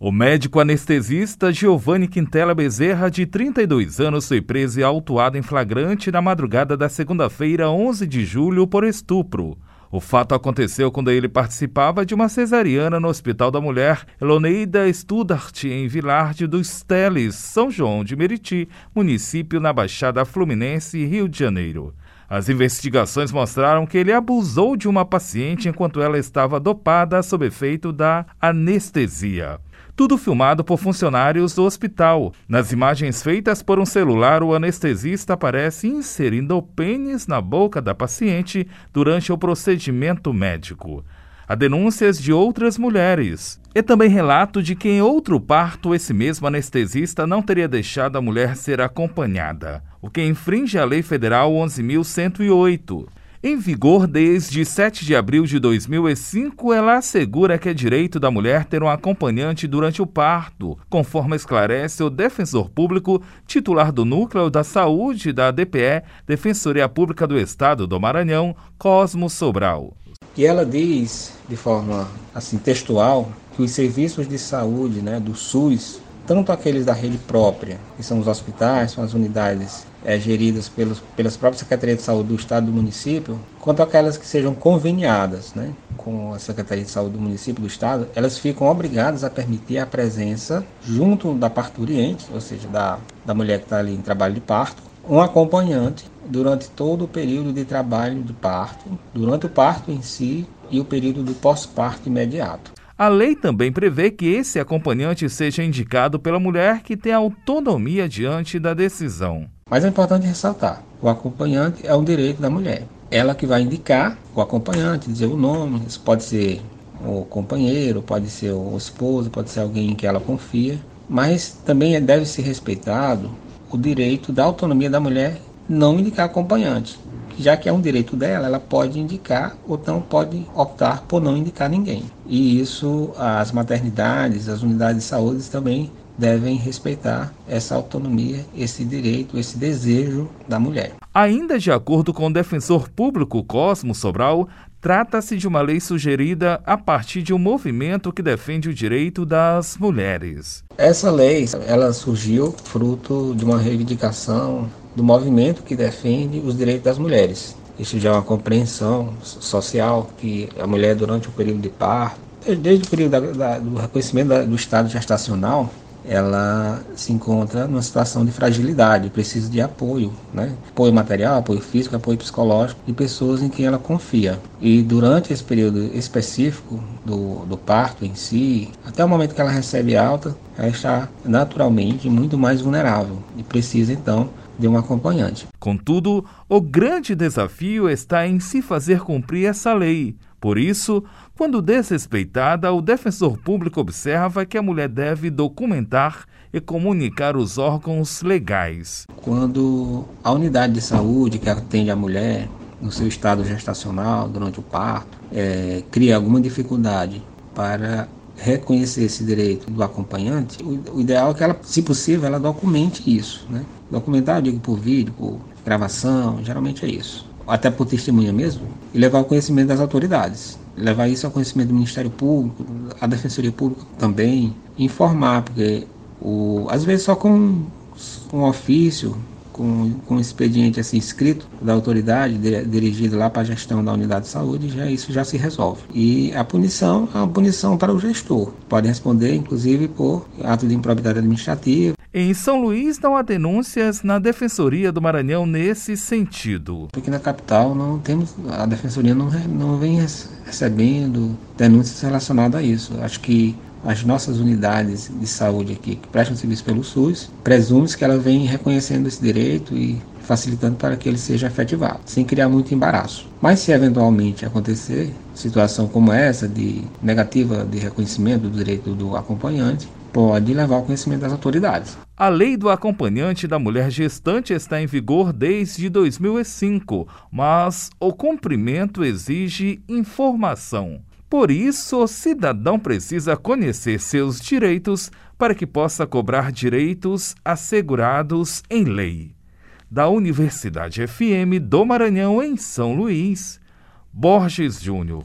O médico anestesista Giovanni Quintela Bezerra, de 32 anos, foi preso e autuado em flagrante na madrugada da segunda-feira, 11 de julho, por estupro. O fato aconteceu quando ele participava de uma cesariana no Hospital da Mulher Eloneida Studart, em Vilarde dos Teles, São João de Meriti, município na Baixada Fluminense, Rio de Janeiro. As investigações mostraram que ele abusou de uma paciente enquanto ela estava dopada sob efeito da anestesia. Tudo filmado por funcionários do hospital. Nas imagens feitas por um celular, o anestesista aparece inserindo o pênis na boca da paciente durante o procedimento médico. Há denúncias de outras mulheres. E também relato de que em outro parto esse mesmo anestesista não teria deixado a mulher ser acompanhada, o que infringe a Lei Federal 11.108. Em vigor desde 7 de abril de 2005, ela assegura que é direito da mulher ter um acompanhante durante o parto, conforme esclarece o defensor público titular do Núcleo da Saúde da DPE, Defensoria Pública do Estado do Maranhão, Cosmo Sobral. E ela diz, de forma assim textual, que os serviços de saúde né, do SUS tanto aqueles da rede própria, que são os hospitais, são as unidades é, geridas pelos, pelas próprias Secretarias de Saúde do Estado e do município, quanto aquelas que sejam conveniadas né, com a Secretaria de Saúde do município do Estado, elas ficam obrigadas a permitir a presença, junto da parturiente, ou seja, da, da mulher que está ali em trabalho de parto, um acompanhante durante todo o período de trabalho de parto, durante o parto em si e o período do pós-parto imediato. A lei também prevê que esse acompanhante seja indicado pela mulher que tem autonomia diante da decisão. Mas é importante ressaltar: o acompanhante é um direito da mulher. Ela que vai indicar o acompanhante, dizer o nome, isso pode ser o companheiro, pode ser o esposo, pode ser alguém em que ela confia, mas também deve ser respeitado o direito da autonomia da mulher não indicar acompanhante já que é um direito dela, ela pode indicar ou não pode optar por não indicar ninguém. E isso as maternidades, as unidades de saúde também devem respeitar essa autonomia, esse direito, esse desejo da mulher. Ainda de acordo com o defensor público Cosmo Sobral, trata-se de uma lei sugerida a partir de um movimento que defende o direito das mulheres. Essa lei, ela surgiu fruto de uma reivindicação do movimento que defende os direitos das mulheres. Isso já é uma compreensão social que a mulher durante o período de parto, desde o período da, da, do reconhecimento da, do estado gestacional, ela se encontra numa situação de fragilidade, precisa de apoio, né? apoio material, apoio físico, apoio psicológico de pessoas em quem ela confia. E durante esse período específico do, do parto em si, até o momento que ela recebe alta, ela está naturalmente muito mais vulnerável e precisa então de um acompanhante. Contudo, o grande desafio está em se fazer cumprir essa lei. Por isso, quando desrespeitada, o defensor público observa que a mulher deve documentar e comunicar os órgãos legais. Quando a unidade de saúde que atende a mulher no seu estado gestacional, durante o parto, é, cria alguma dificuldade para reconhecer esse direito do acompanhante, o, o, ideal é que ela, se possível, ela documente isso, né? Documentar, digo, por vídeo, por gravação, geralmente é isso. Até por testemunha mesmo, e levar ao conhecimento das autoridades. Levar isso ao conhecimento do Ministério Público, a Defensoria Pública também, informar, porque o, às vezes só com um ofício com, com um expediente assim escrito da autoridade de, dirigido lá para a gestão da unidade de saúde, já isso já se resolve. E a punição é uma punição para o gestor. Pode responder, inclusive, por ato de improbidade administrativa. Em São Luís não há denúncias na Defensoria do Maranhão nesse sentido. Porque na capital não temos, a Defensoria não, não vem recebendo denúncias relacionadas a isso. Acho que as nossas unidades de saúde aqui que prestam serviço pelo SUS, presume que ela vem reconhecendo esse direito e facilitando para que ele seja efetivado, sem criar muito embaraço. Mas se eventualmente acontecer situação como essa de negativa de reconhecimento do direito do acompanhante, pode levar ao conhecimento das autoridades. A lei do acompanhante da mulher gestante está em vigor desde 2005, mas o cumprimento exige informação. Por isso, o cidadão precisa conhecer seus direitos para que possa cobrar direitos assegurados em lei. Da Universidade FM do Maranhão, em São Luís, Borges Júnior.